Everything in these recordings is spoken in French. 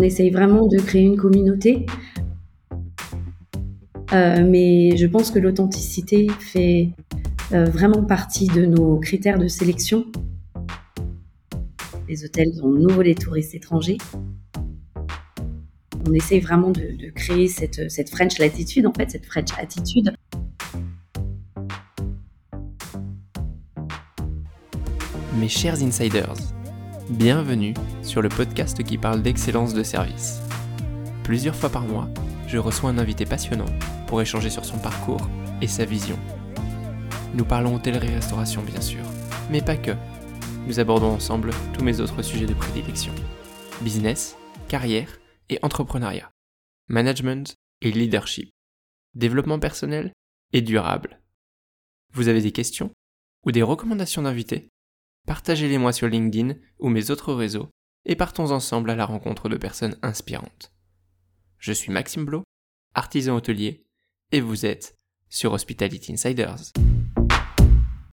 on essaye vraiment de créer une communauté. Euh, mais je pense que l'authenticité fait euh, vraiment partie de nos critères de sélection. Les hôtels ont nouveau les touristes étrangers. On essaye vraiment de, créer cette, cette French latitude, en fait, cette French attitude. Mes chers insiders, bienvenue sur le podcast qui parle d'excellence de service. Plusieurs fois par mois, je reçois un invité passionnant pour échanger sur son parcours et sa vision. Nous parlons hôtellerie-restauration bien sûr, mais pas que. Nous abordons ensemble tous mes autres sujets de prédilection. Business, carrière et entrepreneuriat. Management et leadership. Développement personnel et durable. Vous avez des questions ou des recommandations d'invités? Partagez-les moi sur LinkedIn ou mes autres réseaux et partons ensemble à la rencontre de personnes inspirantes. Je suis Maxime Blo, artisan hôtelier, et vous êtes sur Hospitality Insiders.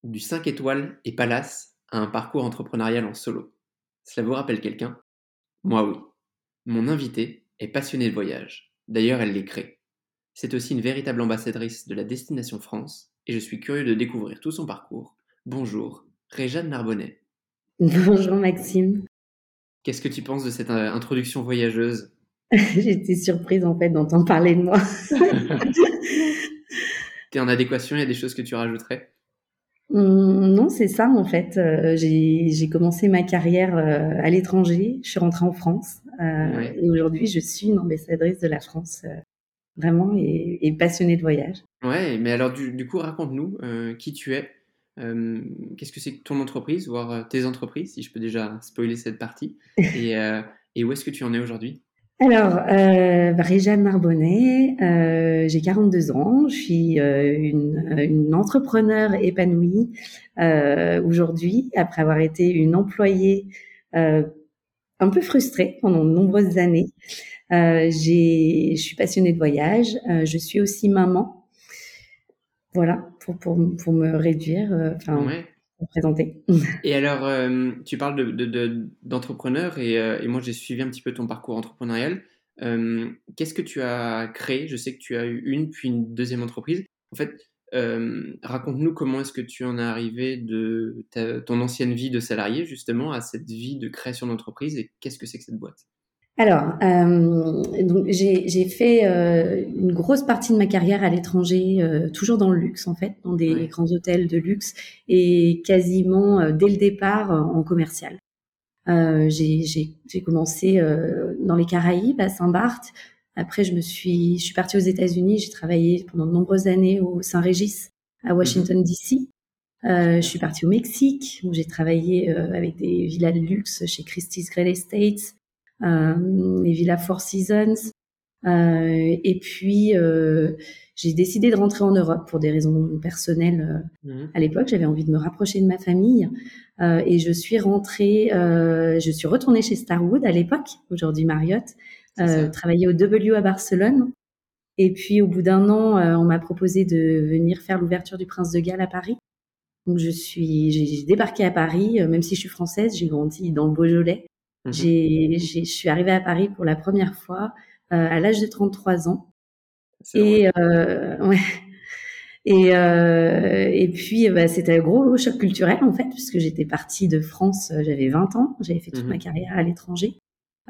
Du 5 étoiles et palace à un parcours entrepreneurial en solo. Cela vous rappelle quelqu'un? Moi oui. Mon invité est passionnée de voyage. D'ailleurs, elle les crée. C'est aussi une véritable ambassadrice de la destination France et je suis curieux de découvrir tout son parcours. Bonjour, Réjeanne Narbonnet. Bonjour Maxime. Qu'est-ce que tu penses de cette euh, introduction voyageuse? J'étais surprise en fait d'entendre parler de moi. T'es en adéquation, il y a des choses que tu rajouterais? Hum, Non, c'est ça en fait. Euh, j'ai commencé ma carrière euh, à l'étranger, je suis rentrée en France et aujourd'hui je suis une ambassadrice de la France vraiment et, passionnée de voyage. Ouais, mais alors du, du coup raconte-nous qui tu es, euh, qu'est-ce que c'est que ton entreprise, voire euh, tes entreprises, si je peux déjà spoiler cette partie, et, euh, et où est-ce que tu en es aujourd'hui? Alors, euh, Réjeanne Narbonnet, euh, j'ai 42 ans, je suis une, une, entrepreneur épanouie euh, aujourd'hui, après avoir été une employée un peu frustrée pendant de nombreuses années. je suis passionnée de voyage, je suis aussi maman, voilà, pour, pour, pour me réduire, euh, enfin, pour présenter. Et alors, euh, tu parles d'entrepreneur de, de, et, euh, et, moi j'ai suivi un petit peu ton parcours entrepreneurial. Qu'est-ce que tu as créé? Je sais que tu as eu une, puis une deuxième entreprise. En fait, raconte-nous comment est-ce que tu en es arrivé de ton ancienne vie de salarié justement à cette vie de création d'entreprise et qu'est-ce que c'est que cette boîte? Alors, euh, donc j'ai fait euh, une grosse partie de ma carrière à l'étranger, euh, toujours dans le luxe en fait, dans des grands hôtels de luxe et quasiment euh, dès le départ en commercial. j'ai commencé dans les Caraïbes, à Saint-Barth. Après, je me suis, je suis partie aux États-Unis. J'ai travaillé pendant de nombreuses années au Saint-Régis à mhm. Washington D.C. je suis partie au Mexique où j'ai travaillé avec des villas de luxe chez Christie's Great Estates euh, les villas Four Seasons. Euh, et puis, euh, j'ai décidé de rentrer en Europe pour des raisons personnelles. Mhm. À l'époque, j'avais envie de me rapprocher de ma famille euh, et je suis rentrée, euh, je suis retournée chez Starwood à l'époque, aujourd'hui Marriott, euh, travailler au W à Barcelone. Et puis, au bout d'un an, on m'a proposé de venir faire l'ouverture du Prince de Galles à Paris. Donc, je suis, j'ai débarqué à Paris, même si je suis française, j'ai grandi dans le Beaujolais. Mmh j'ai, je suis arrivée à Paris pour la première fois euh, à l'âge de 33 ans. Et euh, ouais. Et, euh, et puis, bah, c'était un gros choc culturel en fait, puisque j'étais partie de France, euh, j'avais 20 ans, j'avais fait toute mmh ma carrière à l'étranger.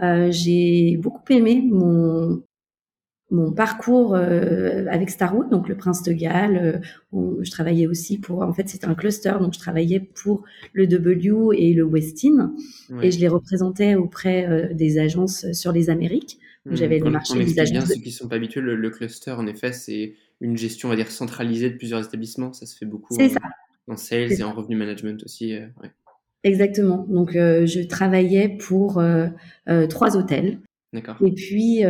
Euh, j'ai beaucoup aimé mon mon parcours euh, avec Starwood, donc le Prince de Galles. Euh, je travaillais aussi pour, en fait, c'était un cluster, donc je travaillais pour le W et le Westin, et je les représentais auprès euh, des agences sur les Amériques. Mmh, J'avais des agences. Bien, ceux qui sont pas habitués, le, cluster, en effet, c'est une gestion, on va dire, centralisée de plusieurs établissements. Ça se fait beaucoup en, ça. en sales et en revenu management aussi. Ouais. Exactement. Donc, je travaillais pour trois hôtels. D'accord. Et puis,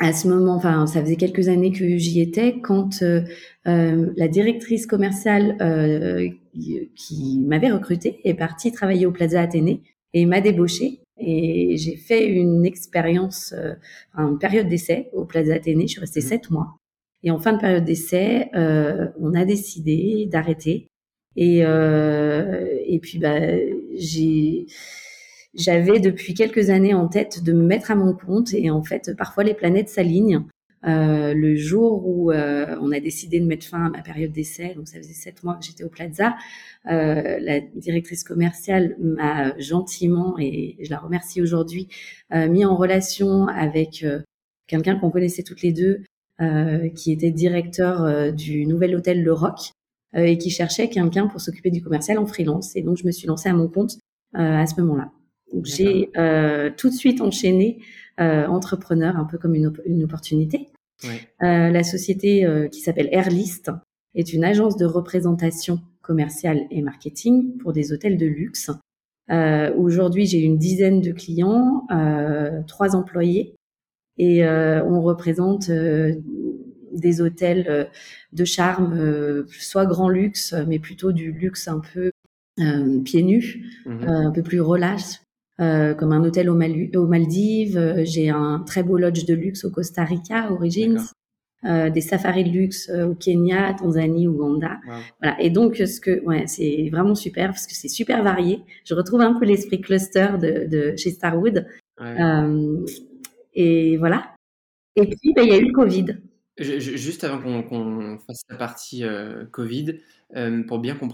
à ce moment, enfin, ça faisait quelques années que j'y étais quand euh, euh, la directrice commerciale euh, qui m'avait recrutée est partie travailler au Plaza Athénée et m'a débauchée. Et j'ai fait une expérience, une période d'essai au Plaza Athénée. Je suis restée mmh. sept mois. Et en fin de période d'essai, on a décidé d'arrêter. Et, et puis, bah, j'ai j'avais depuis quelques années en tête de me mettre à mon compte et en fait, parfois les planètes s'alignent. Euh, le jour où euh, on a décidé de mettre fin à ma période d'essai, donc ça faisait sept mois que j'étais au Plaza, euh, la directrice commerciale m'a gentiment, et je la remercie aujourd'hui, euh, mis en relation avec quelqu'un qu'on connaissait toutes les deux, qui était directeur du nouvel hôtel Le Roc, et qui cherchait quelqu'un pour s'occuper du commercial en freelance. Et donc je me suis lancée à mon compte à ce moment-là. J'ai euh, tout de suite enchaîné euh, entrepreneur, un peu comme une, une opportunité. Ouais. Euh, la société euh, qui s'appelle Airlist est une agence de représentation commerciale et marketing pour des hôtels de luxe. Euh, Aujourd'hui, j'ai une dizaine de clients, euh, trois employés, et on représente des hôtels de charme, soit grand luxe, mais plutôt du luxe un peu euh, pieds nus, mmh un peu plus relâche, euh, comme un hôtel aux, Maldives. Euh, j'ai un très beau lodge de luxe au Costa Rica, Origins. Euh, des safaris de luxe au Kenya, Tanzanie, Ouganda. Voilà. Et donc, ce que, ouais, c'est vraiment super parce que c'est super varié. Je retrouve un peu l'esprit cluster de, de chez Starwood. Ouais. et voilà. Et puis, ben, il y a eu le Covid. Juste avant qu'on fasse la partie euh, Covid, euh, pour bien qu'on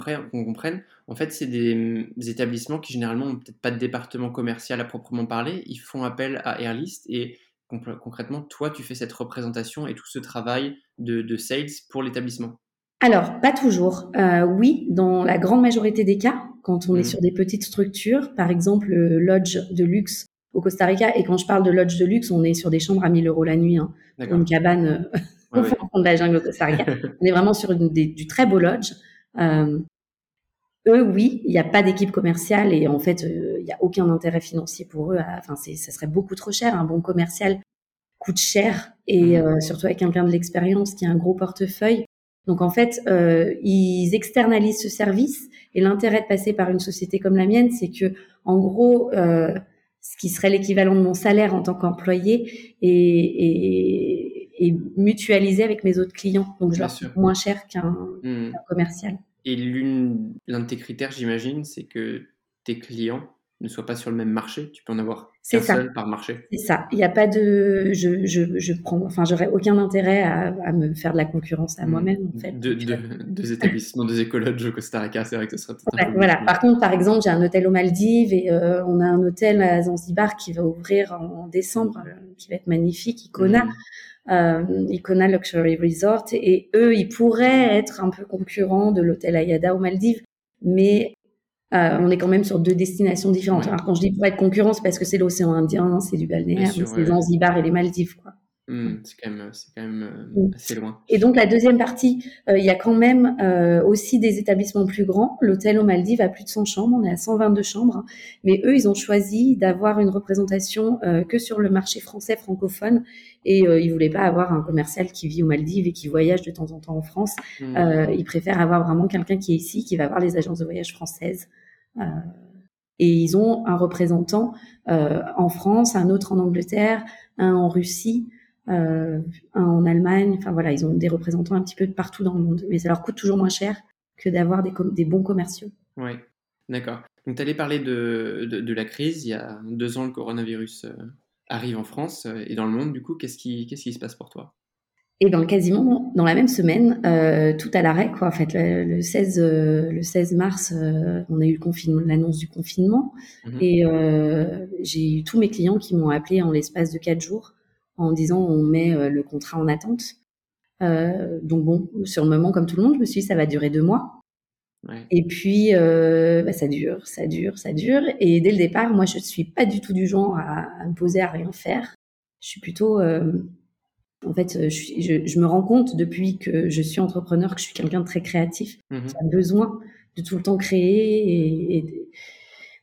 comprenne, en fait, c'est des, établissements qui généralement n'ont peut-être pas de département commercial à proprement parler. Ils font appel à Airlist et concrètement, toi, tu fais cette représentation et tout ce travail de, sales pour l'établissement. Alors, pas toujours. Euh, oui, dans la grande majorité des cas, quand on est mmh. sur des petites structures, par exemple le lodge de luxe au Costa Rica, et quand je parle de lodge de luxe, on est sur des chambres à 1000 euros la nuit, hein, une cabane au fond de la jungle on est vraiment sur du très beau lodge. Euh, eux, oui, il n'y a pas d'équipe commerciale et en fait, euh, il n'y a aucun intérêt financier pour eux. Enfin, ça serait beaucoup trop cher. Un bon commercial coûte cher et mmh. euh, surtout avec quelqu'un de l'expérience qui a un gros portefeuille. Donc en fait, euh, ils externalisent ce service et l'intérêt de passer par une société comme la mienne, c'est que en gros, euh, ce qui serait l'équivalent de mon salaire en tant qu'employé et, et mutualiser avec mes autres clients. Donc, je leur coûte moins cher mmh. qu'un commercial. Et l'une, l'un de tes critères, j'imagine, c'est que tes clients ne soient pas sur le même marché. Tu peux en avoir qu'un seul par marché. C'est ça. Il n'y a pas de, je, je, je prends, enfin, j'aurais aucun intérêt à, à, me faire de la concurrence à mmh. moi-même, en fait. deux de, établissements, deux écologes au Costa Rica, c'est vrai que ce serait ouais, Voilà. Par contre, par exemple, j'ai un hôtel aux Maldives et euh, on a un hôtel à Zanzibar qui va ouvrir en, décembre, euh, qui va être magnifique, Icona. Mmh euh, Icona Luxury Resort, et eux, ils pourraient être un peu concurrents de l'hôtel Ayada aux Maldives, mais euh, on est quand même sur deux destinations différentes. Alors quand je dis pour être concurrent, c'est parce que c'est l'océan Indien, c'est du balnéaire, c'est Zanzibar et les Maldives, quoi. Mmh, c'est quand même, c'est quand même euh, mmh. assez loin. Et donc la deuxième partie, euh, il y a quand même euh, aussi des établissements plus grands. L'hôtel aux Maldives a plus de 100 chambres, on est à 122 chambres, mais eux, ils ont choisi d'avoir une représentation que sur le marché français francophone et ils voulaient pas avoir un commercial qui vit aux Maldives et qui voyage de temps en temps en France. Mmh. ils préfèrent avoir vraiment quelqu'un qui est ici, qui va voir les agences de voyage françaises. et ils ont un représentant en France, un autre en Angleterre, un en Russie euh, en Allemagne. Enfin voilà, ils ont des représentants un petit peu partout dans le monde, mais ça leur coûte toujours moins cher que d'avoir des, des, bons commerciaux. Oui, d'accord. Donc tu allais parler de, de, de, la crise. Il y a deux ans, le coronavirus euh, arrive en France euh, et dans le monde. Du coup, qu'est-ce qui, qu'est-ce qui se passe pour toi? Et dans le quasiment dans la même semaine, euh, tout à l'arrêt quoi. En fait, le, 16 le 16 mars, on a eu le confinement, l'annonce du confinement, mmh et j'ai eu tous mes clients qui m'ont appelé en l'espace de quatre jours en disant on met euh, le contrat en attente. Euh, donc bon, sur le moment, comme tout le monde, je me suis dit ça va durer deux mois. Ouais. Et puis euh, bah, ça dure, ça dure, ça dure. Et dès le départ, moi, je suis pas du tout du genre à, à me poser à rien faire. Je suis plutôt, euh, en fait, je, je, je, me rends compte depuis que je suis entrepreneur que je suis quelqu'un de très créatif, mmh qui a besoin de tout le temps créer et, et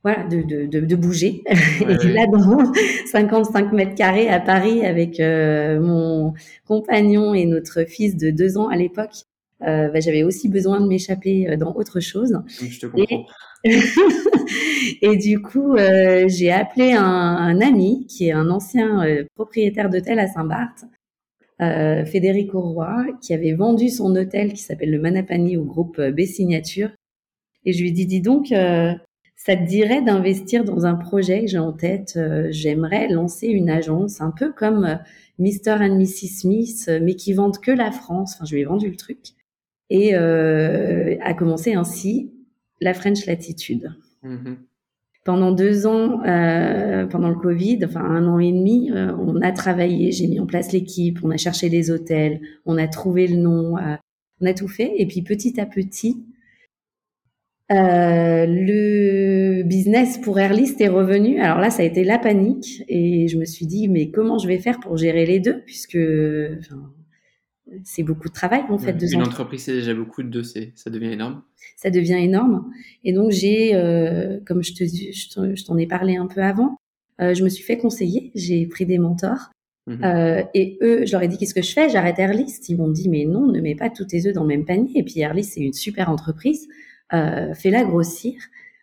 voilà, de, de, de, bouger. et là, dans 55 mètres carrés à Paris, avec euh, mon compagnon et notre fils de deux ans à l'époque, euh, bah, j'avais aussi besoin de m'échapper euh, dans autre chose. Je te comprends. Et, et du coup, j'ai appelé un, un, ami qui est un ancien propriétaire d'hôtel à Saint-Barth, Frédéric Roy, qui avait vendu son hôtel qui s'appelle le Manapani au groupe B Signature. Et je lui ai dit, dis donc, ça te dirait d'investir dans un projet que j'ai en tête J'aimerais lancer une agence un peu comme Mr. and Mrs. Smith, mais qui vendent que la France. Enfin, je lui ai vendu le truc. Et a commencé ainsi la French Latitude. Mm-hmm. Pendant deux ans, euh, pendant le Covid, enfin un an et demi, euh, on a travaillé, j'ai mis en place l'équipe, on a cherché les hôtels, on a trouvé le nom, euh, on a tout fait. Et puis petit à petit, euh, le business pour Airlist est revenu. Alors là, ça a été la panique et je me suis dit, mais comment je vais faire pour gérer les deux? Puisque enfin, c'est beaucoup de travail en fait. une entreprise, c'est déjà beaucoup de deux, ça devient énorme. Ça devient énorme. Et donc j'ai, euh, comme je te, je t'en ai parlé un peu avant, euh, je me suis fait conseiller. J'ai pris des mentors. Mhm. Euh, et eux, je leur ai dit qu'est-ce que je fais? J'arrête Airlist. Ils m'ont dit mais non, ne mets pas tous tes œufs dans le même panier. Et puis Airlist, c'est une super entreprise. Fais-la grossir,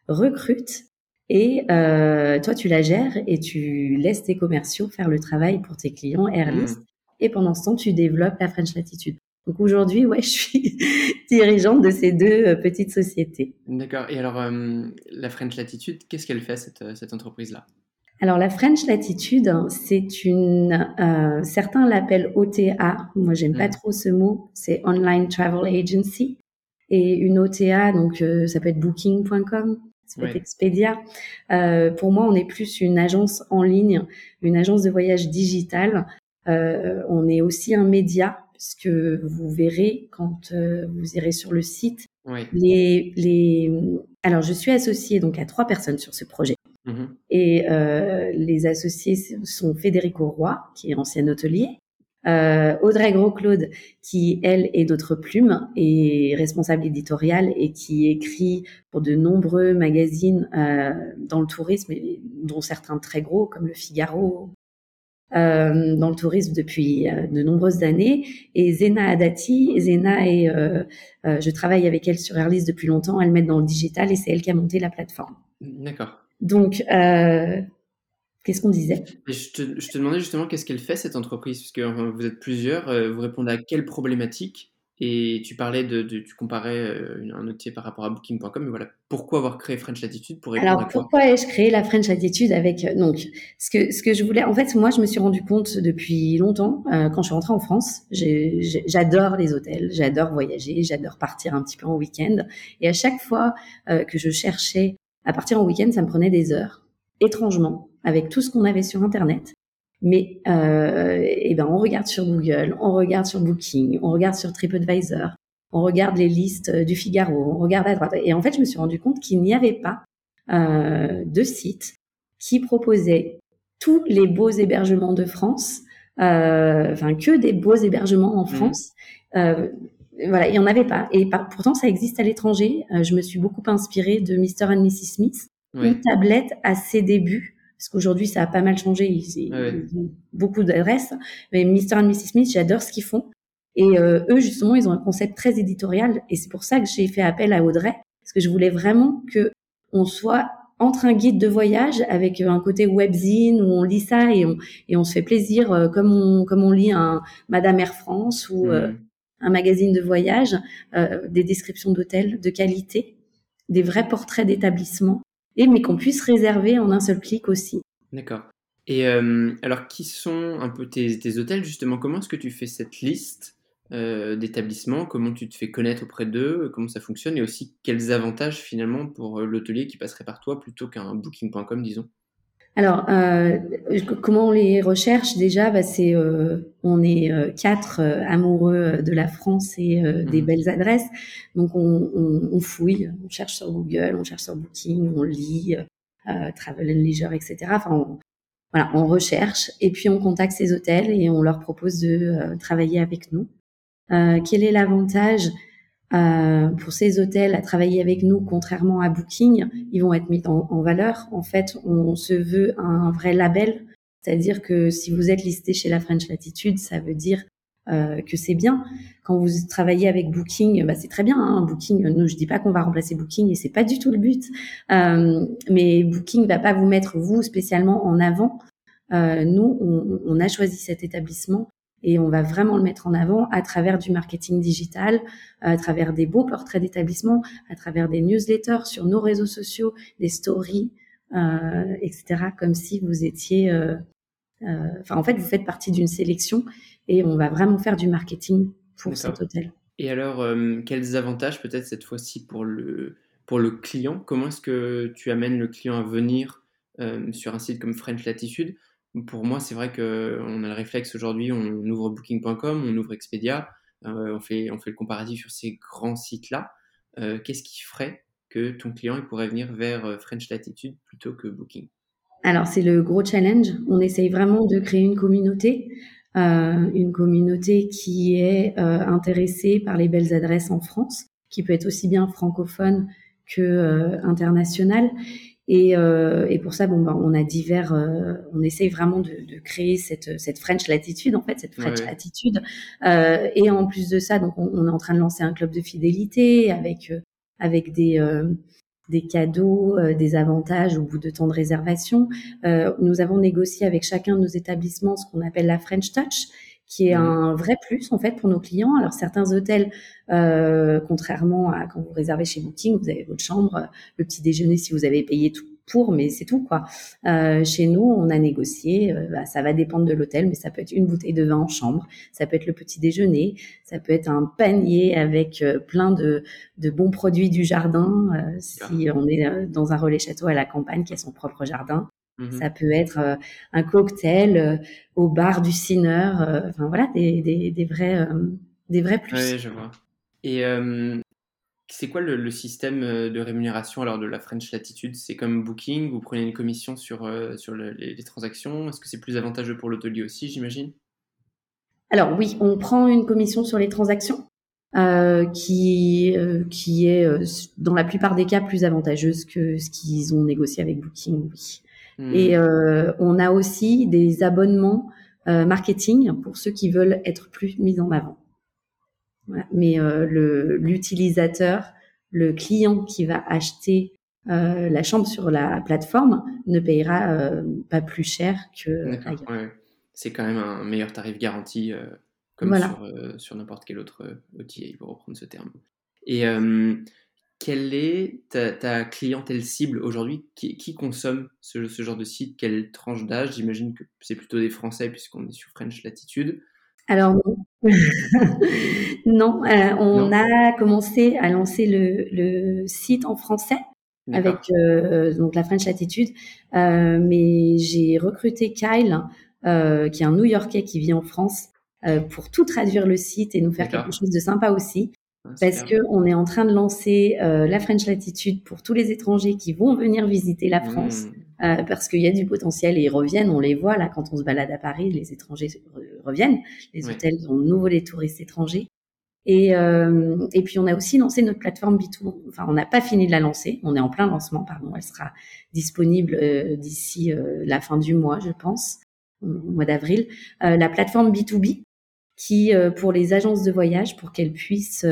recrute. Et toi, tu la gères et tu laisses tes commerciaux faire le travail pour tes clients Airlist. Mhm et pendant ce temps, tu développes la French Latitude. Donc aujourd'hui, ouais, je suis dirigeante de ces deux euh, petites sociétés. D'accord. Et alors, euh, la French Latitude, qu'est-ce qu'elle fait, cette, euh, cette entreprise-là? Alors la French Latitude, c'est une, certains l'appellent OTA. Moi, j'aime pas hmm. trop ce mot. C'est Online Travel Agency. Et une OTA, donc ça peut être Booking.com, ça peut être Expedia. pour moi, on est plus une agence en ligne, une agence de voyage digitale euh, on est aussi un média, puisque vous verrez quand euh, vous irez sur le site. Les, les... Alors, je suis associée donc à trois personnes sur ce projet. Mm-hmm. Et euh, les associés sont Federico Roy, qui est ancien hôtelier, euh, Audrey Gros-Claude, qui elle est notre plume et responsable éditoriale et qui écrit pour de nombreux magazines euh, dans le tourisme, dont certains très gros comme le Figaro, euh, dans le tourisme depuis de nombreuses années. Et Zena Adati, Zena est, je travaille avec elle sur Airlist depuis longtemps. Elle m'aide dans le digital et c'est elle qui a monté la plateforme. D'accord. Donc, qu'est-ce qu'on disait? Je te, je te, demandais justement qu'est-ce qu'elle fait cette entreprise, puisque vous êtes plusieurs. vous répondez à quelle problématique? Et tu parlais de, tu comparais euh, un outil par rapport à Booking.com, mais voilà, pourquoi avoir créé French Latitude pour répondre Alors pourquoi ai-je créé la French Latitude avec euh, donc ce que ce que je voulais, en fait, moi je me suis rendu compte depuis longtemps euh, quand je suis rentrée en France, j'adore les hôtels, j'adore voyager, j'adore partir un petit peu en week-end, et à chaque fois que je cherchais à partir en week-end, ça me prenait des heures, étrangement, avec tout ce qu'on avait sur Internet. Mais euh, eh ben on regarde sur Google, on regarde sur Booking, on regarde sur TripAdvisor, on regarde les listes du Figaro, on regarde à droite. Et en fait, je me suis rendu compte qu'il n'y avait pas euh, de site qui proposait tous les beaux hébergements de France, euh, enfin que des beaux hébergements en mmh. France. Euh, voilà, il n'y en avait pas. Et pourtant, ça existe à l'étranger. Euh, je me suis beaucoup inspirée de Mr. and Mrs. Smith, une tablette à ses débuts parce qu'aujourd'hui ça a pas mal changé, ils, ont beaucoup d'adresses. Mais Mr. and Mrs. Smith, j'adore ce qu'ils font. Et euh, eux, justement, ils ont un concept très éditorial. Et c'est pour ça que j'ai fait appel à Audrey, parce que je voulais vraiment que on soit entre un guide de voyage avec un côté webzine où on lit ça et on, et on se fait plaisir euh, comme on, comme on lit un Madame Air France ou euh, mmh. un magazine de voyage, des descriptions d'hôtels de qualité, des vrais portraits d'établissements mais qu'on puisse réserver en un seul clic aussi. D'accord. Et euh, alors, qui sont un peu tes, hôtels justement? Comment est-ce que tu fais cette liste euh, d'établissements? Comment tu te fais connaître auprès d'eux? Comment ça fonctionne? Et aussi, quels avantages finalement pour euh, l'hôtelier qui passerait par toi plutôt qu'un booking.com, disons? Alors, euh, comment on les recherche déjà? Bah, C'est euh, on est euh, quatre amoureux de la France et des mmh. belles adresses, donc on, on, on, fouille, on cherche sur Google, on cherche sur Booking, on lit Travel and Leisure, etc. Enfin, on, voilà, on recherche et puis on contacte ces hôtels et on leur propose de travailler avec nous. quel est l'avantage? Euh, pour ces hôtels à travailler avec nous, contrairement à Booking, ils vont être mis en, valeur. En fait, on se veut un vrai label, c'est-à-dire que si vous êtes listé chez la French Latitude, ça veut dire euh, que c'est bien. Quand vous travaillez avec Booking, bah, c'est très bien. Hein, Booking, nous, je dis pas qu'on va remplacer Booking et c'est pas du tout le but. Euh, mais Booking va pas vous mettre vous spécialement en avant. Euh, nous, on, on, a choisi cet établissement et on va vraiment le mettre en avant à travers du marketing digital, à travers des beaux portraits d'établissement, à travers des newsletters sur nos réseaux sociaux, des stories, euh, etc. Comme si vous étiez, euh, euh, enfin en fait vous faites partie d'une sélection et on va vraiment faire du marketing pour cet hôtel. Et alors, quels avantages peut-être cette fois-ci pour le, pour le client? Comment est-ce que tu amènes le client à venir sur un site comme French Latitude? Pour moi, c'est vrai qu'on a le réflexe aujourd'hui, on ouvre booking.com, on ouvre Expedia, euh, on, fait, on fait le comparatif sur ces grands sites-là. Qu'est-ce qui ferait que ton client il pourrait venir vers French Latitude plutôt que Booking? Alors c'est le gros challenge. On essaye vraiment de créer une communauté euh, une communauté qui est euh, intéressée par les belles adresses en France, qui peut être aussi bien francophone que euh, internationale. Et, et, pour ça, bon, ben, on a divers, on essaye vraiment de, de, créer cette, cette French latitude, en fait, cette French attitude. et en plus de ça, donc, on, on, est en train de lancer un club de fidélité avec avec des des cadeaux, euh, des avantages au bout de temps de réservation. Euh, nous avons négocié avec chacun de nos établissements ce qu'on appelle la French Touch, qui est mmh. un vrai plus en fait pour nos clients. Alors certains hôtels, euh, contrairement à quand vous réservez chez Booking, vous avez votre chambre, le petit déjeuner si vous avez payé tout pour, mais c'est tout quoi. Euh, chez nous, on a négocié, euh, bah, ça va dépendre de l'hôtel, mais ça peut être une bouteille de vin en chambre, ça peut être le petit déjeuner, ça peut être un panier avec euh, plein de, de, bons produits du jardin. si on est dans un relais château à la campagne qui a son propre jardin, mmh ça peut être un cocktail au bar du Sinner. enfin voilà, des, des, des vrais des vrais plus. Oui, je vois. Et c'est quoi le, système euh, de rémunération alors de la French Latitude? C'est comme Booking, vous prenez une commission sur, euh, sur les, transactions? Est-ce que c'est plus avantageux pour l'hôtelier aussi, j'imagine? Alors oui, on prend une commission sur les transactions. Euh, qui qui est dans la plupart des cas plus avantageuse que ce qu'ils ont négocié avec Booking. Oui. Et on a aussi des abonnements marketing pour ceux qui veulent être plus mis en avant. Mais euh, l'utilisateur, le, client qui va acheter euh, la chambre sur la plateforme ne payera euh, pas plus cher que ailleurs. C'est quand même un meilleur tarif garanti comme sur, sur n'importe quel autre outil, pour reprendre ce terme. Et quelle est ta, clientèle cible aujourd'hui? Qui, qui, consomme ce, ce, genre de site? Quelle tranche d'âge? J'imagine que c'est plutôt des Français puisqu'on est sur French Latitude. Alors non. non, euh, on a commencé à lancer le, le site en français avec euh, donc la French Attitude, euh, mais j'ai recruté Kyle, qui est un New-Yorkais qui vit en France, pour tout traduire le site et nous faire quelque chose de sympa aussi. Ah, parce que on est en train de lancer la French Latitude pour tous les étrangers qui vont venir visiter la France. Mmh. Euh, parce qu'il y a du potentiel et ils reviennent, on les voit là quand on se balade à Paris, les étrangers reviennent, les hôtels ont nouveau les touristes étrangers. Et, euh, et puis on a aussi lancé notre plateforme B2. Enfin, on n'a pas fini de la lancer, on est en plein lancement, pardon. Elle sera disponible euh, d'ici euh, la fin du mois, je pense, au mois d'avril. Euh, la plateforme B2B, qui pour les agences de voyage, pour qu'elles puissent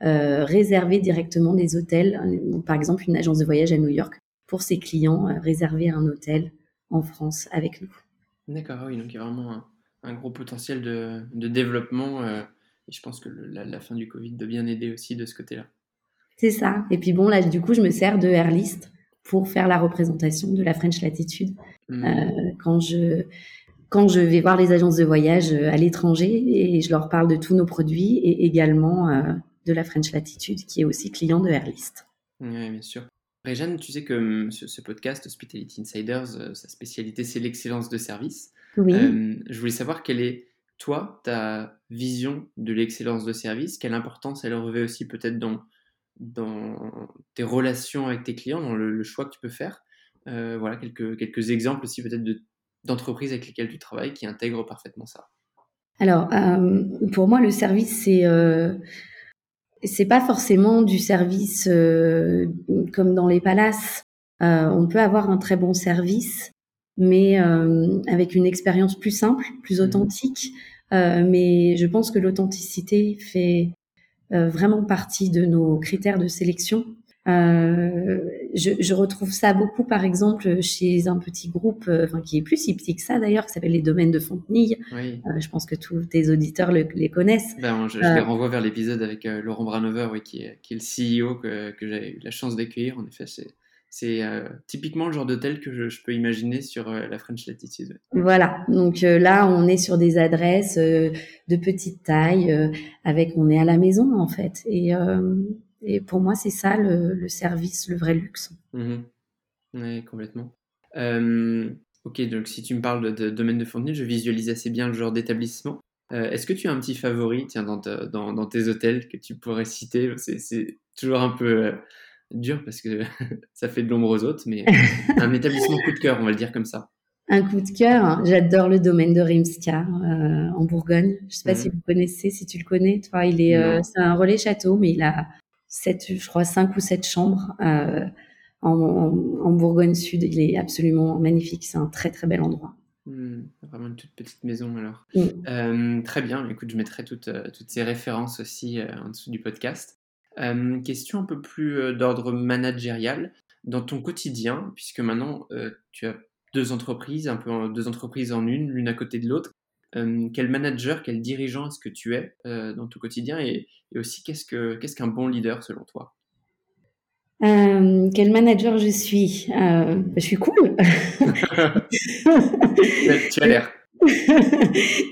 réserver directement des hôtels. Par exemple, une agence de voyage à New York pour ses clients euh, réserver un hôtel en France avec nous. D'accord, ah oui, donc il y a vraiment un, gros potentiel de, développement euh, et je pense que la, fin du Covid doit bien aider aussi de ce côté-là. C'est ça. Et puis bon, là, du coup, je me sers de Airlist pour faire la représentation de la French Latitude mmh. euh, quand je quand je vais voir les agences de voyage à l'étranger et je leur parle de tous nos produits et également de la French Latitude qui est aussi client de Airlist. Oui, bien sûr. Réjeanne, tu sais que hum, ce, podcast Hospitality Insiders, euh, sa spécialité, c'est l'excellence de service. Oui. Euh, je voulais savoir quelle est, toi, ta vision de l'excellence de service, quelle importance elle revêt aussi peut-être dans, dans tes relations avec tes clients, dans le, choix que tu peux faire. Euh, voilà, quelques, quelques exemples aussi peut-être d'entreprises avec lesquelles tu travailles qui intègrent parfaitement ça. Alors, pour moi, le service, c'est c'est pas forcément du service euh, comme dans les palaces. Euh, on peut avoir un très bon service, mais euh, avec une expérience plus simple, plus mmh. authentique. mais je pense que l'authenticité fait vraiment partie de nos critères de sélection. Euh, je, je, retrouve ça beaucoup, par exemple, chez un petit groupe, euh, enfin qui est plus si petit que ça d'ailleurs, qui s'appelle les Domaines de Fontenille. Oui. Euh, je pense que tous tes auditeurs le, les connaissent. Ben, je, je les renvoie vers l'épisode avec Laurent Branover, oui, qui, est, qui est le CEO que, que j'ai eu la chance d'accueillir. En effet, c'est c'est typiquement le genre d'hôtel que je, je, peux imaginer sur la French Latitude. Voilà, donc là on est sur des adresses de petite taille, avec on est à la maison en fait, et et pour moi, c'est ça le, service, le vrai luxe. Mmh oui, complètement. Euh, ok, donc si tu me parles de, domaine de Fontenay, je visualise assez bien le genre d'établissement. Euh, est-ce que tu as un petit favori tiens, dans, dans, tes hôtels que tu pourrais citer? C'est toujours un peu euh, dur parce que ça fait de l'ombre aux autres, mais un établissement coup de cœur, on va le dire comme ça. Un coup de cœur, hein. j'adore le domaine de Rimska en Bourgogne. Je ne sais pas si mmh. vous connaissez, si tu le connais. Toi, il est, c'est un relais château, mais il a je crois, cinq ou sept chambres euh, en, Bourgogne Sud. Il est absolument magnifique. C'est un très très bel endroit. Hmm, vraiment une toute petite maison alors. Mm. Euh, très bien. Écoute, je mettrai toutes, euh, toutes ces références aussi en dessous du podcast. question un peu plus d'ordre managérial. Dans ton quotidien, puisque maintenant tu as deux entreprises, un peu deux entreprises en une, l'une à côté de l'autre. Euh, quel manager, quel dirigeant est-ce que tu es euh, dans ton quotidien et, aussi qu'est-ce que qu'est-ce qu'un bon leader selon toi? Euh, quel manager je suis? Je suis cool. tu as l'air.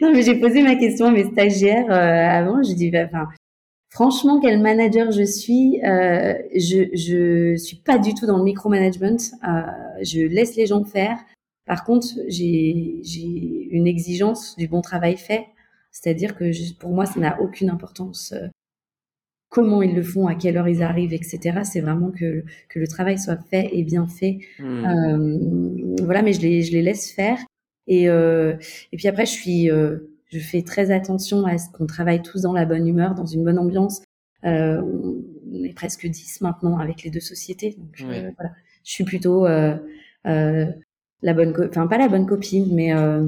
non, mais j'ai posé ma question à mes stagiaires avant. Je dis, bah, enfin, franchement, quel manager je suis? Je je suis pas du tout dans le micromanagement. je laisse les gens faire. Par contre, j'ai une exigence du bon travail fait, c'est-à-dire que pour moi, ça n'a aucune importance euh, comment ils le font, à quelle heure ils arrivent, etc. C'est vraiment que, que le travail soit fait et bien fait. Mmh. Euh, voilà, mais je les, je les laisse faire. Et, euh, et puis après, je suis, euh, je fais très attention à ce qu'on travaille tous dans la bonne humeur, dans une bonne ambiance. Euh, on est presque 10 maintenant avec les deux sociétés. Donc euh, voilà, je suis plutôt la bonne, enfin pas la bonne copine, mais euh,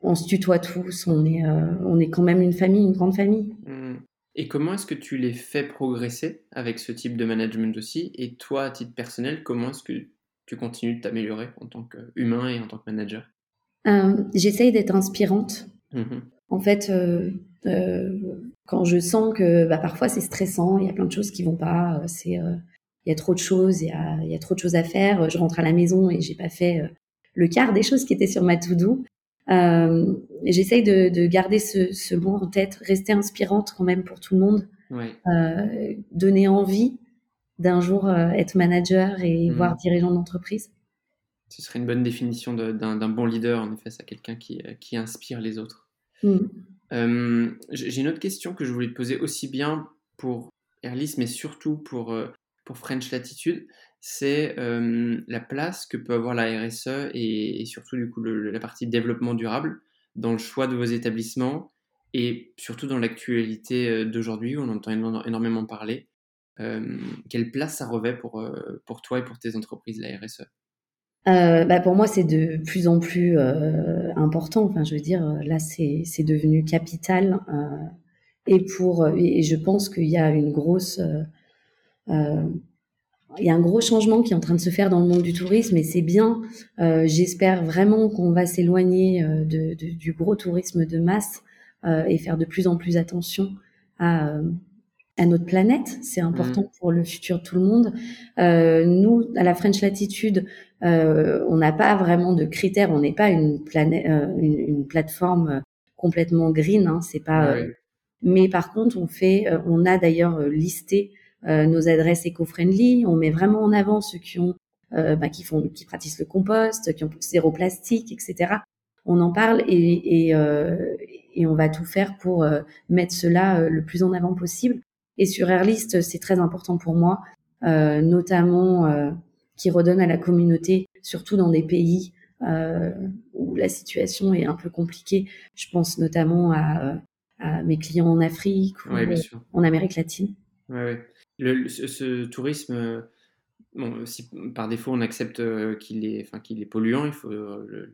on se tutoie tous. On est, euh, on est quand même une famille, une grande famille. Mmh. Et comment est-ce que tu les fais progresser avec ce type de management aussi? Et toi, à titre personnel, comment est-ce que tu continues de t'améliorer en tant qu'humain et en tant que manager? Euh, J'essaye d'être inspirante. Mmh en fait, quand je sens que bah, parfois c'est stressant, il y a plein de choses qui vont pas, c'est il y a trop de choses, il y a, y a, trop de choses à faire. Je rentre à la maison et j'ai pas fait le quart des choses qui étaient sur ma to-do. Euh, J'essaye de, de, garder ce, ce, mot en tête, rester inspirante quand même pour tout le monde, euh, donner envie d'un jour euh, être manager et mmh. voir dirigeant d'entreprise. Ce serait une bonne définition d'un bon leader, en effet, c'est quelqu'un qui, qui, inspire les autres. Mmh. Euh, j'ai une autre question que je voulais te poser aussi bien pour Erlis, mais surtout pour, pour French Latitude c'est la place que peut avoir la RSE et, surtout du coup la partie développement durable dans le choix de vos établissements et surtout dans l'actualité d'aujourd'hui où on entend énormément parler. quelle place ça revêt pour, pour toi et pour tes entreprises, la RSE euh, bah pour moi, c'est de plus en plus important. Enfin, je veux dire, là, c'est devenu capital. et pour, et je pense qu'il y a une grosse il y a un gros changement qui est en train de se faire dans le monde du tourisme et c'est bien. Euh, J'espère vraiment qu'on va s'éloigner euh, de, de, du gros tourisme de masse euh, et faire de plus en plus attention à, euh, à notre planète. C'est important mmh. pour le futur de tout le monde. Euh, nous, à la French Latitude, euh, on n'a pas vraiment de critères. On n'est pas une, planète, une, une, plateforme complètement green. Hein, c'est pas. Mais par contre, on fait, on a d'ailleurs listé nos adresses éco-friendly. On met vraiment en avant ceux qui ont, euh, bah, qui font, qui pratiquent le compost, qui ont zéro plastique, etc. On en parle et, et, euh, et on va tout faire pour mettre cela le plus en avant possible. Et sur Airlist, c'est très important pour moi, notamment qui redonne à la communauté, surtout dans des pays euh, où la situation est un peu compliquée. Je pense notamment à, à mes clients en Afrique ou en Amérique latine. Ouais, ouais ce, tourisme, euh, bon, si par défaut on accepte euh, qu'il est, enfin, qu'il est polluant, il faut euh,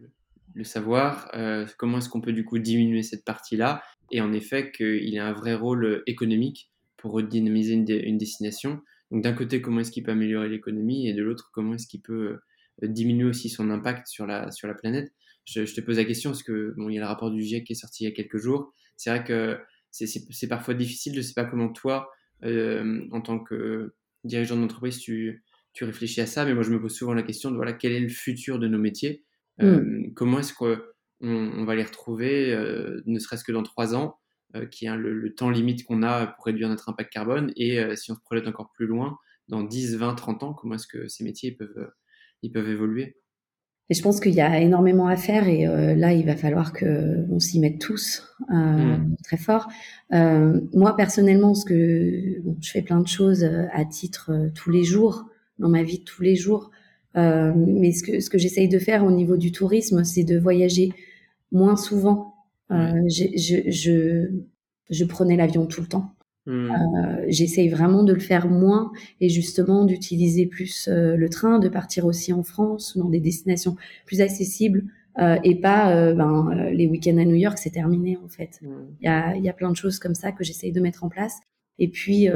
le, savoir. comment est-ce qu'on peut du coup diminuer cette partie-là? Et en effet, qu'il a un vrai rôle économique pour redynamiser une, destination. Donc d'un côté, comment est-ce qu'il peut améliorer l'économie? Et de l'autre, comment est-ce qu'il peut diminuer aussi son impact sur la, sur la planète? Je, te pose la question parce que bon, il y a le rapport du GIEC qui est sorti il y a quelques jours. C'est vrai que c'est parfois difficile. Je ne sais pas comment toi, en tant que dirigeant d'entreprise, tu, tu réfléchis à ça, mais moi je me pose souvent la question de voilà, quel est le futur de nos métiers? Mmh. Comment est-ce qu'on on va les retrouver, ne serait-ce que dans trois ans euh, qui est le, le, temps limite qu'on a pour réduire notre impact carbone? Et euh, si on se projette encore plus loin, dans 10, 20, 30 ans, comment est-ce que ces métiers peuvent, ils peuvent évoluer? Et je pense qu'il y a énormément à faire et euh, là, il va falloir que on s'y mette tous euh, mmh. très fort. Euh, moi, personnellement, ce que bon, je fais plein de choses à titre tous les jours dans ma vie de tous les jours, mais ce que ce que j'essaye de faire au niveau du tourisme, c'est de voyager moins souvent euh, je, je, je, prenais l'avion tout le temps. Hmm. Euh, J'essaye vraiment de le faire moins et justement d'utiliser plus euh, le train, de partir aussi en France dans des destinations plus accessibles euh, et pas ben, les week-ends à New York, c'est terminé en fait. Hmm. Il y, a, y, a, plein de choses comme ça que j'essaye de mettre en place. Et puis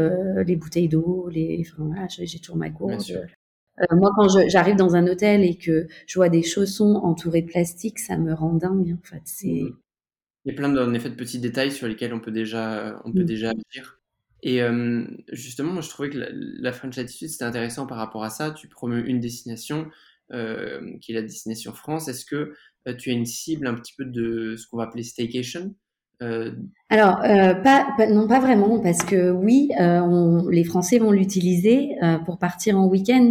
les bouteilles d'eau, les, enfin, voilà, j'ai toujours ma gourde. moi, quand j'arrive dans un hôtel et que je vois des chaussons entourés de plastique, ça me rend dingue. En fait, c'est hmm. Il y a plein en effet de petits détails sur lesquels on peut déjà, on peut mmh. déjà agir. Et justement, moi, je trouvais que la, French Attitude, c'était intéressant par rapport à ça. Tu promeus une destination euh, qui est la destination France. Est-ce que tu as une cible un petit peu de ce qu'on va appeler staycation euh... Alors, pas, non, pas vraiment, parce que oui, on, les Français vont l'utiliser pour partir en week-end.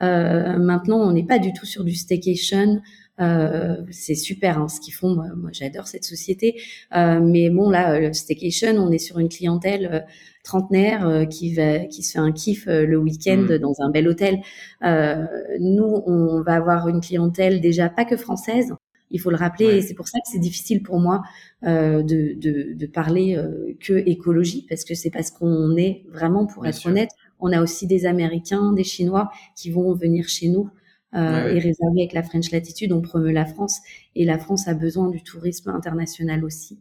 maintenant, on n'est pas du tout sur du staycation. Euh, c'est super hein, ce qu'ils font. Moi, moi j'adore cette société. Euh, mais bon, là, le staycation, on est sur une clientèle euh, trentenaire euh, qui va, qui se fait un kiff le week-end mmh. dans un bel hôtel. nous, on va avoir une clientèle déjà pas que française. Il faut le rappeler, et c'est pour ça que c'est difficile pour moi de, de, de, parler que écologie, parce que c'est parce qu'on est vraiment, pour être honnête, on a aussi des Américains, des Chinois qui vont venir chez nous euh, et réservé avec la French Latitude, on promeut la France et la France a besoin du tourisme international aussi.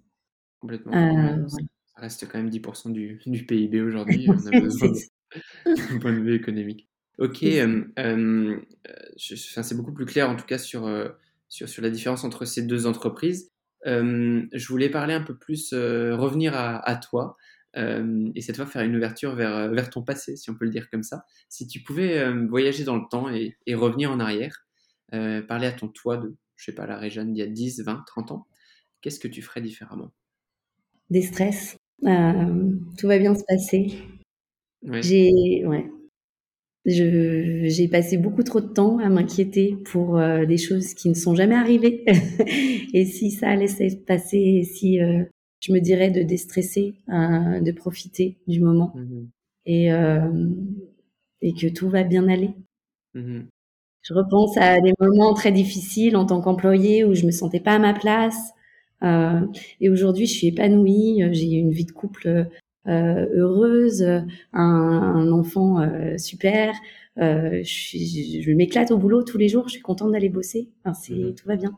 Complètement. Euh, ça reste quand même 10% du, du, PIB aujourd'hui. On a besoin d'un point de vue économique. Ok, euh, euh c'est beaucoup plus clair en tout cas sur, sur, sur, la différence entre ces deux entreprises. je voulais parler un peu plus, revenir à, à toi. Euh, et cette fois faire une ouverture vers, euh, vers ton passé, si on peut le dire comme ça. Si tu pouvais euh, voyager dans le temps et, et revenir en arrière, parler à ton toi de, je sais pas, la Réjeanne d'il y a 10, 20, 30 ans, qu'est-ce que tu ferais différemment? Des stress. tout va bien se passer. J'ai ouais. j'ai passé beaucoup trop de temps à m'inquiéter pour des choses qui ne sont jamais arrivées. et si ça allait se passer, si je me dirais de déstresser, euh, de profiter du moment mmh et, euh, et que tout va bien aller. Mmh je repense à des moments très difficiles en tant qu'employé où je me sentais pas à ma place. Euh, et aujourd'hui, je suis épanouie. J'ai une vie de couple euh, heureuse, un, un enfant euh, super. Je, je m'éclate au boulot tous les jours. Je suis contente d'aller bosser. Enfin, c'est mmh tout va bien.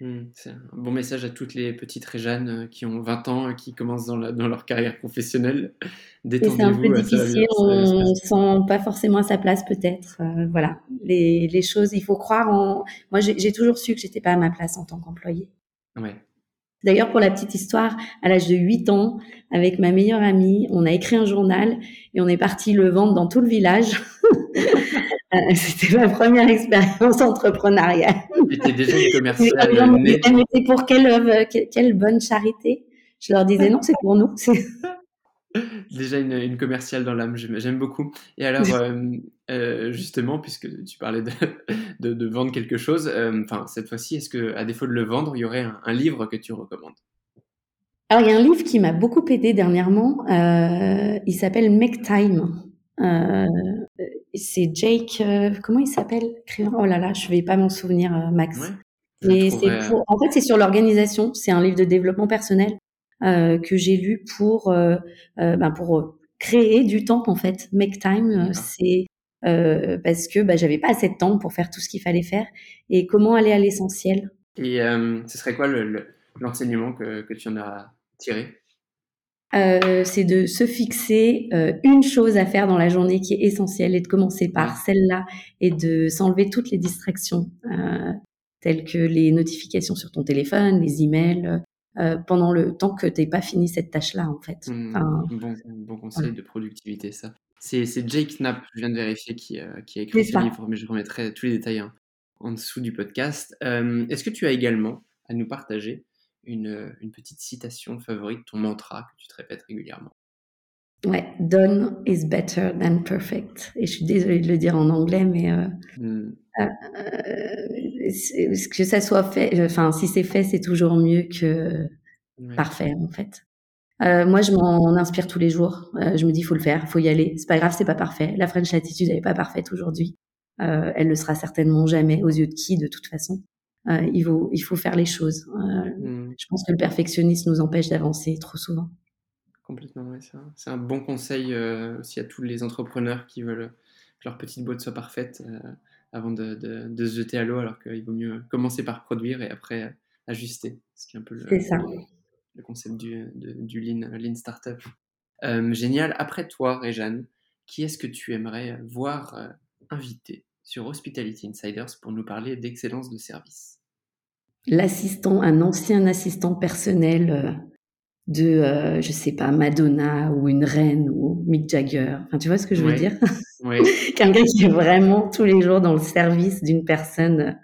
Mmh, c'est un bon message à toutes les petites Réjeannes euh, qui ont 20 ans, qui commencent dans, dans leur carrière professionnelle. Détendez-vous. C'est un peu difficile, on ne sent pas forcément à sa place peut-être. Euh, voilà, les, les, choses, il faut croire en... Moi, j'ai toujours su que j'étais pas à ma place en tant qu'employée. Ouais. D'ailleurs, pour la petite histoire, à l'âge de 8 ans, avec ma meilleure amie, on a écrit un journal et on est parti le vendre dans tout le village. Euh, c'était ma première expérience entrepreneuriale. J'étais déjà une commerciale. Elle pour quelle, quelle, bonne charité? Je leur disais non, c'est pour nous. déjà une, une, commerciale dans l'âme, j'aime beaucoup. Et alors, euh, euh, justement, puisque tu parlais de, de, de vendre quelque chose, enfin cette fois-ci, est-ce que à défaut de le vendre, il y aurait un, un livre que tu recommandes? Alors, il y a un livre qui m'a beaucoup aidé dernièrement. il s'appelle Make Time. Euh, c'est Jake, euh, comment il s'appelle? Oh là là, je vais pas m'en souvenir, euh, Max. Mais c'est en fait, c'est sur l'organisation. C'est un livre de développement personnel que j'ai lu pour, ben pour créer du temps en fait. Make time, c'est parce que bah, j'avais pas assez de temps pour faire tout ce qu'il fallait faire et comment aller à l'essentiel? Et ce serait quoi l'enseignement le, que, que tu en as tiré? Euh, c'est de se fixer euh, une chose à faire dans la journée qui est essentielle et de commencer par celle-là et de s'enlever toutes les distractions euh, telles que les notifications sur ton téléphone, les emails, euh, pendant le temps que tu n'aies pas fini cette tâche-là en fait. Mmh, bon, bon, conseil de productivité ça. C'est Jake Knapp, je viens de vérifier, qui, qui a écrit ce livre, mais je remettrai tous les détails hein, en dessous du podcast. Est-ce que tu as également à nous partager une, une, petite citation favorite, ton mantra que tu te répètes régulièrement Ouais, done is better than perfect. Et je suis désolée de le dire en anglais, mais euh, mmh. euh, euh que ça soit fait, enfin, si c'est fait, c'est toujours mieux que parfait, en fait. Euh, moi, je m'en inspire tous les jours. Euh, je me dis, il faut le faire, il faut y aller. C'est pas grave, c'est pas parfait. La French Attitude, elle est pas parfaite aujourd'hui. Euh, elle le sera certainement jamais aux yeux de qui, de toute façon. Euh, il, faut, il faut faire les choses. Euh, mmh. Je pense que le perfectionnisme nous empêche d'avancer trop souvent. Complètement, ouais, c'est un, bon conseil aussi à tous les entrepreneurs qui veulent que leur petite boîte soit parfaite avant de, de, se jeter à l'eau, alors qu'il vaut mieux commencer par produire et après ajuster, ce qui est un peu le, le concept du, du lean, lean Startup. génial. Après toi, Réjeanne, qui est-ce que tu aimerais voir invité sur Hospitality Insiders pour nous parler d'excellence de service. L'assistant, un ancien assistant personnel euh, de, euh, je sais pas, Madonna ou une reine ou Mick Jagger. Enfin, tu vois ce que je veux dire? Oui. Quelqu'un qui est vraiment tous les jours dans le service d'une personne.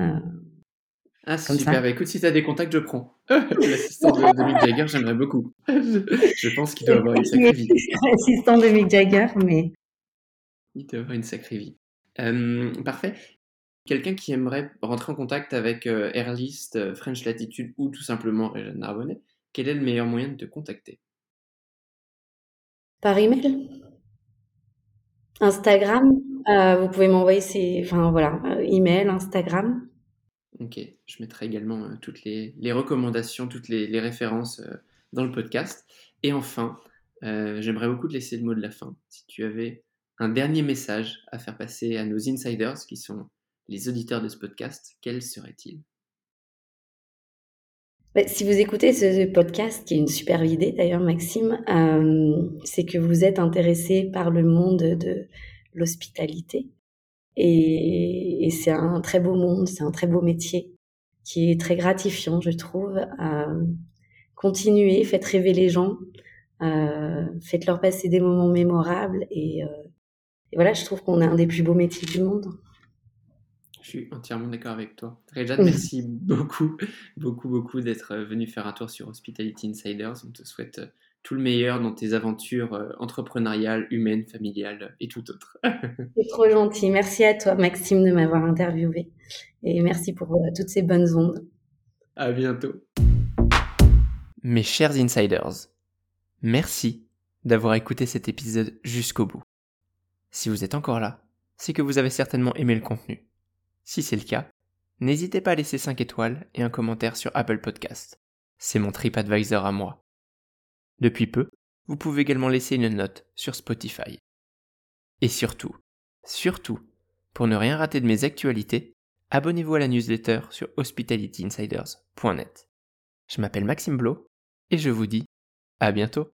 Euh, ah, super. Bah, écoute, si tu as des contacts, je prends. L'assistant de, Mick Jagger, j'aimerais beaucoup. je, pense qu'il doit avoir une sacrée vie. Assistant de Mick Jagger, mais. Il doit avoir une sacrée vie parfait. Quelqu'un qui aimerait rentrer en contact avec Airlist, French Latitude ou tout simplement Réjeanne Narbonnet, quel est le meilleur moyen de te contacter? Par email? Instagram, vous pouvez m'envoyer ces, enfin voilà, email, Instagram. Ok, je mettrai également toutes les, recommandations, toutes les, références dans le podcast. Et enfin, j'aimerais beaucoup te laisser le mot de la fin. Si tu avais un dernier message à faire passer à nos insiders qui sont les auditeurs de ce podcast, quel serait-il? Bah, si vous écoutez ce podcast, qui est une super idée d'ailleurs, Maxime, euh, c'est que vous êtes intéressé par le monde de l'hospitalité. Et, c'est un très beau monde, c'est un très beau métier qui est très gratifiant, je trouve. Euh, continuez, faites rêver les gens, euh, faites-leur passer des moments mémorables et, et voilà, je trouve qu'on a un des plus beaux métiers du monde. Je suis entièrement d'accord avec toi. Réjeanne, merci beaucoup, beaucoup, beaucoup d'être euh, venu faire un tour sur Hospitality Insiders. On te souhaite euh, tout le meilleur dans tes aventures euh, entrepreneuriales, humaines, familiales et tout autre. C'est trop gentil. Merci à toi, Maxime, de m'avoir interviewé. Et merci pour toutes ces bonnes ondes. À bientôt. Mes chers insiders, merci d'avoir écouté cet épisode jusqu'au bout. Si vous êtes encore là, c'est que vous avez certainement aimé le contenu. Si c'est le cas, n'hésitez pas à laisser 5 étoiles et un commentaire sur Apple Podcast. C'est mon TripAdvisor à moi. Depuis peu, vous pouvez également laisser une note sur Spotify. Et surtout, surtout, pour ne rien rater de mes actualités, abonnez-vous à la newsletter sur hospitalityinsiders.net. Je m'appelle Maxime Blo et je vous dis à bientôt.